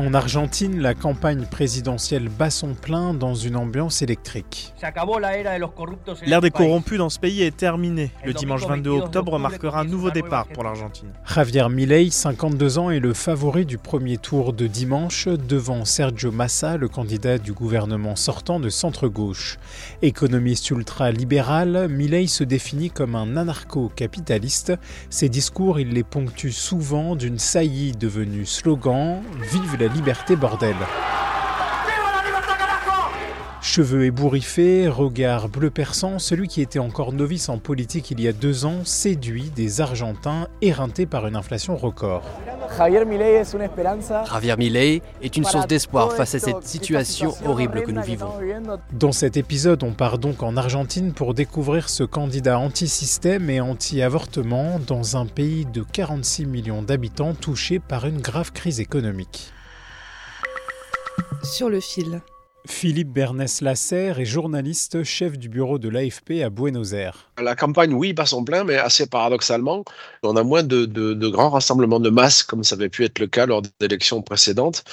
En Argentine, la campagne présidentielle bat son plein dans une ambiance électrique. L'ère des corrompus dans ce pays est terminée. Le dimanche 22 octobre marquera un nouveau départ pour l'Argentine. Javier Milei, 52 ans, est le favori du premier tour de dimanche devant Sergio Massa, le candidat du gouvernement sortant de centre-gauche. Économiste ultra-libéral, Milei se définit comme un anarcho-capitaliste. Ses discours, il les ponctue souvent d'une saillie devenue slogan Vive la liberté, bordel! Cheveux ébouriffés, regard bleu perçant, celui qui était encore novice en politique il y a deux ans séduit des Argentins éreintés par une inflation record. Javier Milei es una esperanza. Javier Milei est une source d'espoir face à cette situation horrible que nous vivons. Dans cet épisode, on part donc en Argentine pour découvrir ce candidat anti-système et anti-avortement dans un pays de 46 millions d'habitants touché par une grave crise économique. Sur le fil. Philippe Bernès Lasserre est journaliste, chef du bureau de l'AFP à Buenos Aires. La campagne, oui, bat son plein, mais assez paradoxalement, on a moins de, de- de grands rassemblements de masse, comme ça avait pu être le cas lors des élections précédentes,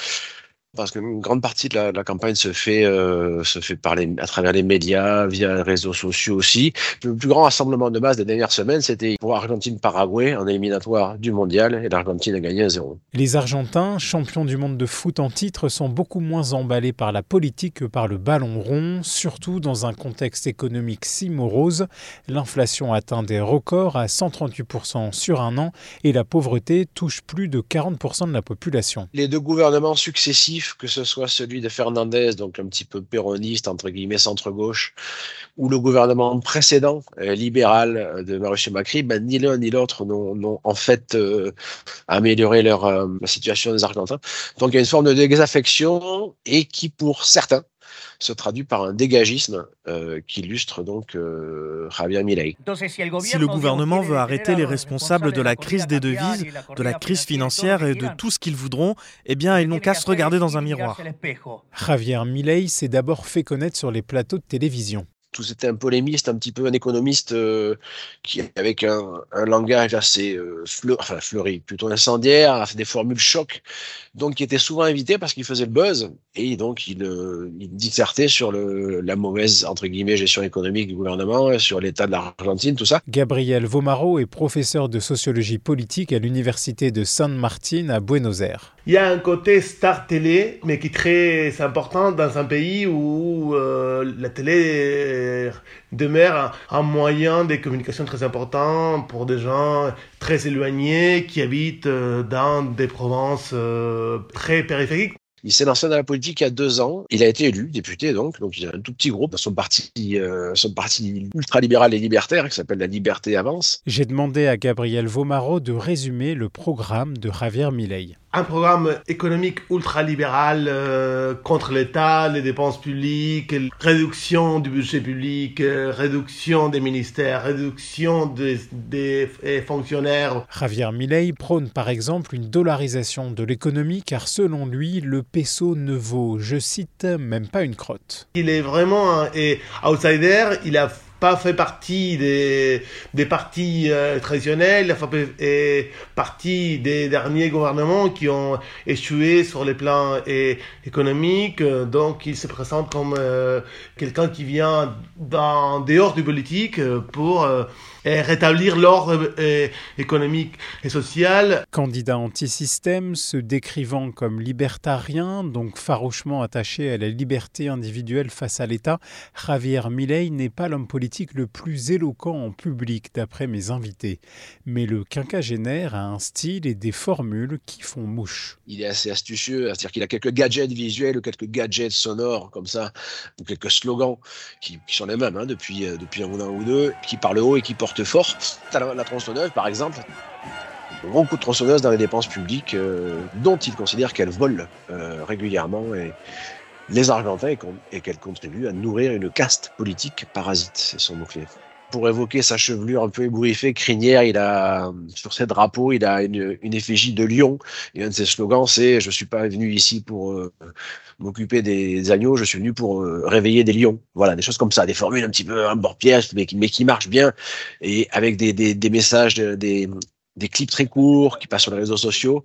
parce qu'une grande partie de la, de la campagne se fait, euh, se fait par les- à travers les médias, via les réseaux sociaux aussi. Le plus grand rassemblement de masse des dernières semaines, c'était pour Argentine-Paraguay en éliminatoire du mondial, et l'Argentine a gagné 1-0. Les Argentins, champions du monde de foot en titre, sont beaucoup moins emballés par la politique que par le ballon rond, surtout dans un contexte économique si morose. L'inflation atteint des records à 138% sur un an et la pauvreté touche plus de 40% de la population. les deux gouvernements successifs, que ce soit celui de Fernandez, donc un petit peu péroniste, entre guillemets, centre-gauche, ou le gouvernement précédent, euh, libéral, euh, de Mauricio Macri, ben, ni l'un ni l'autre n'ont en fait euh, amélioré leur, situation des Argentins. Donc il y a une forme de désaffection et qui, pour certains, se traduit par un dégagisme euh, qui illustre donc euh, Javier Milei. Si le gouvernement veut arrêter les responsables de la crise des devises, de la crise financière et de tout ce qu'ils voudront, eh bien, ils n'ont qu'à se regarder dans un miroir. Javier Milei s'est d'abord fait connaître sur les plateaux de télévision. Tout c'était un polémiste, un petit peu un économiste euh, qui avec un, un langage assez euh, fleur, enfin, fleuri, plutôt incendiaire, a fait des formules choc, donc qui était souvent invité parce qu'il faisait le buzz et donc il, euh, il dissertait sur le, la mauvaise entre guillemets gestion économique du gouvernement, sur l'état de l'Argentine, tout ça. Gabriel Vomaro est professeur de sociologie politique à l'université de San Martín à Buenos Aires. Il y a un côté star télé, mais qui est très important dans un pays où euh, la télé demeure un moyen de communication très important pour des gens très éloignés qui habitent euh, dans des provinces euh, très périphériques. Il s'est lancé dans la politique il y a deux ans. Il a été élu député, donc. Donc, il a un tout petit groupe, son parti, euh, son parti ultralibéral et libertaire, qui s'appelle La Liberté Avance. J'ai demandé à Gabriel Vomaro de résumer le programme de Javier Milei. Un programme économique ultra-libéral euh, contre l'État, les dépenses publiques, réduction du budget public, euh, réduction des ministères, réduction des, des fonctionnaires. Javier Milei prône par exemple une dollarisation de l'économie car selon lui, le peso ne vaut, je cite, même pas une crotte. Il est vraiment un et outsider, il a pas fait partie des, des partis euh, traditionnels, fait partie des derniers gouvernements qui ont échoué sur les plans euh, économiques. Donc, il se présente comme euh, quelqu'un qui vient d'en dehors du politique euh, pour euh, rétablir l'ordre euh, économique et social. Candidat anti-système, se décrivant comme libertarien, donc farouchement attaché à la liberté individuelle face à l'État, Javier Milei n'est pas l'homme politique le plus éloquent en public d'après mes invités. Mais le quinquagénaire a un style et des formules qui font mouche. Il est assez astucieux, c'est-à-dire qu'il a quelques gadgets visuels ou quelques gadgets sonores comme ça, ou quelques slogans qui, sont les mêmes hein, depuis, euh, un ou deux, qui parlent haut et qui portent fort. La, la tronçonneuse, par exemple, gros coup de tronçonneuse dans les dépenses publiques euh, dont il considère qu'elles volent euh, régulièrement et les Argentins et qu'elles contribuent à nourrir une caste politique parasite, c'est son mot-clé. Pour évoquer sa chevelure un peu ébouriffée, crinière, il a sur ses drapeaux, il a une, effigie de lion. Et un de ses slogans, c'est "Je suis pas venu ici pour euh, m'occuper des agneaux, je suis venu pour réveiller des lions." Voilà, des choses comme ça, des formules un petit peu un bord piège, mais qui, marchent bien et avec des, messages, des clips très courts qui passent sur les réseaux sociaux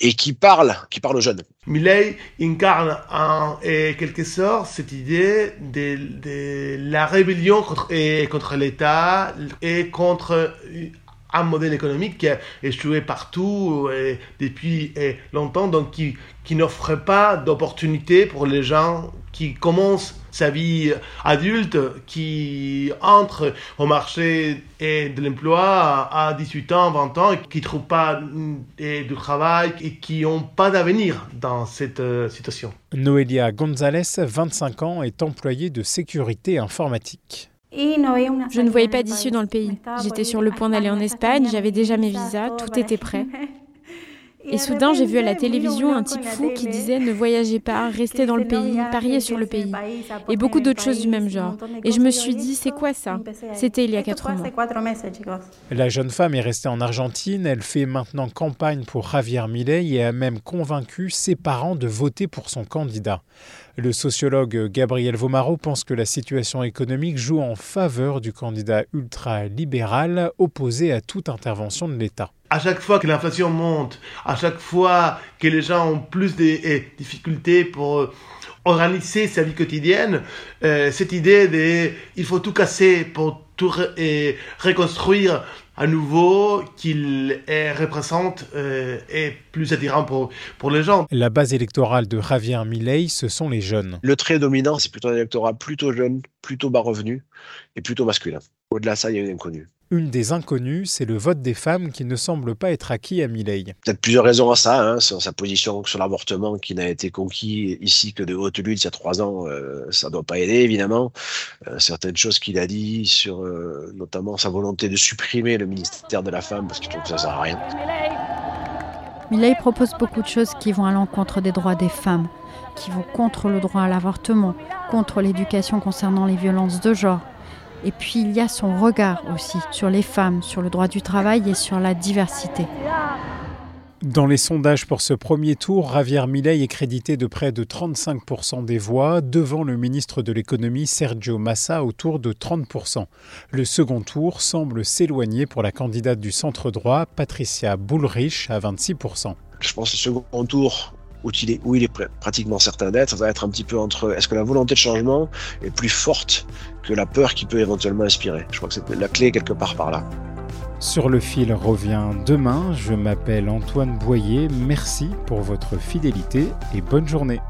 et qui parlent, qui parlent aux jeunes. Milley incarne en quelque sorte cette idée de, la rébellion contre, contre l'État et contre un modèle économique qui a échoué partout et depuis longtemps, donc qui, qui n'offre pas d'opportunités pour les gens qui commencent sa vie adulte, qui entre au marché de l'emploi à 18 ans, 20 ans, et qui ne trouvent pas de travail et qui n'ont pas d'avenir dans cette euh, situation. Noelia González, 25 ans, est employée de sécurité informatique. Je ne voyais pas d'issue dans le pays. J'étais sur le point d'aller en Espagne, j'avais déjà mes visas, tout était prêt. Et soudain, j'ai vu à la télévision un type fou qui disait ne voyagez pas, restez dans le pays, pariez sur le pays. Et beaucoup d'autres choses du même genre. Et je me suis dit, c'est quoi ça C'était il y a quatre mois. La jeune femme est restée en Argentine. Elle fait maintenant campagne pour Javier Milei et a même convaincu ses parents de voter pour son candidat. Le sociologue Gabriel Vomaro pense que la situation économique joue en faveur du candidat ultra-libéral opposé à toute intervention de l'État à chaque fois que l'inflation monte, à chaque fois que les gens ont plus de eh, difficultés pour euh, organiser sa vie quotidienne, euh, cette idée de il faut tout casser pour tout et reconstruire à nouveau qu'il représente euh, est plus attirant pour, pour les gens. La base électorale de Javier Milei, ce sont les jeunes. Le trait dominant, c'est plutôt un électorat plutôt jeune, plutôt bas revenu et plutôt masculin. Au-delà de ça, il y a une inconnue. Une des inconnues, c'est le vote des femmes qui ne semble pas être acquis à Milley. Peut-être plusieurs raisons à ça, hein, sur sa position sur l'avortement qui n'a été conquis ici que de haute lutte il y a trois ans, euh, ça ne doit pas aider évidemment. Euh, certaines choses qu'il a dit sur euh, notamment sa volonté de supprimer le ministère de la femme parce qu'il trouve que ça sert à rien. Milley propose beaucoup de choses qui vont à l'encontre des droits des femmes, qui vont contre le droit à l'avortement, contre l'éducation concernant les violences de genre et puis il y a son regard aussi sur les femmes, sur le droit du travail et sur la diversité. Dans les sondages pour ce premier tour, Javier Milei est crédité de près de 35% des voix, devant le ministre de l'économie Sergio Massa autour de 30%. Le second tour semble s'éloigner pour la candidate du centre droit, Patricia Bullrich, à 26%. Je pense que le second tour où il est, pratiquement certain d'être, ça va être un petit peu entre est-ce que la volonté de changement est plus forte que la peur qui peut éventuellement inspirer? Je crois que c'est la clé quelque part par là. Sur le fil revient demain. Je m'appelle Antoine Boyer. Merci pour votre fidélité et bonne journée.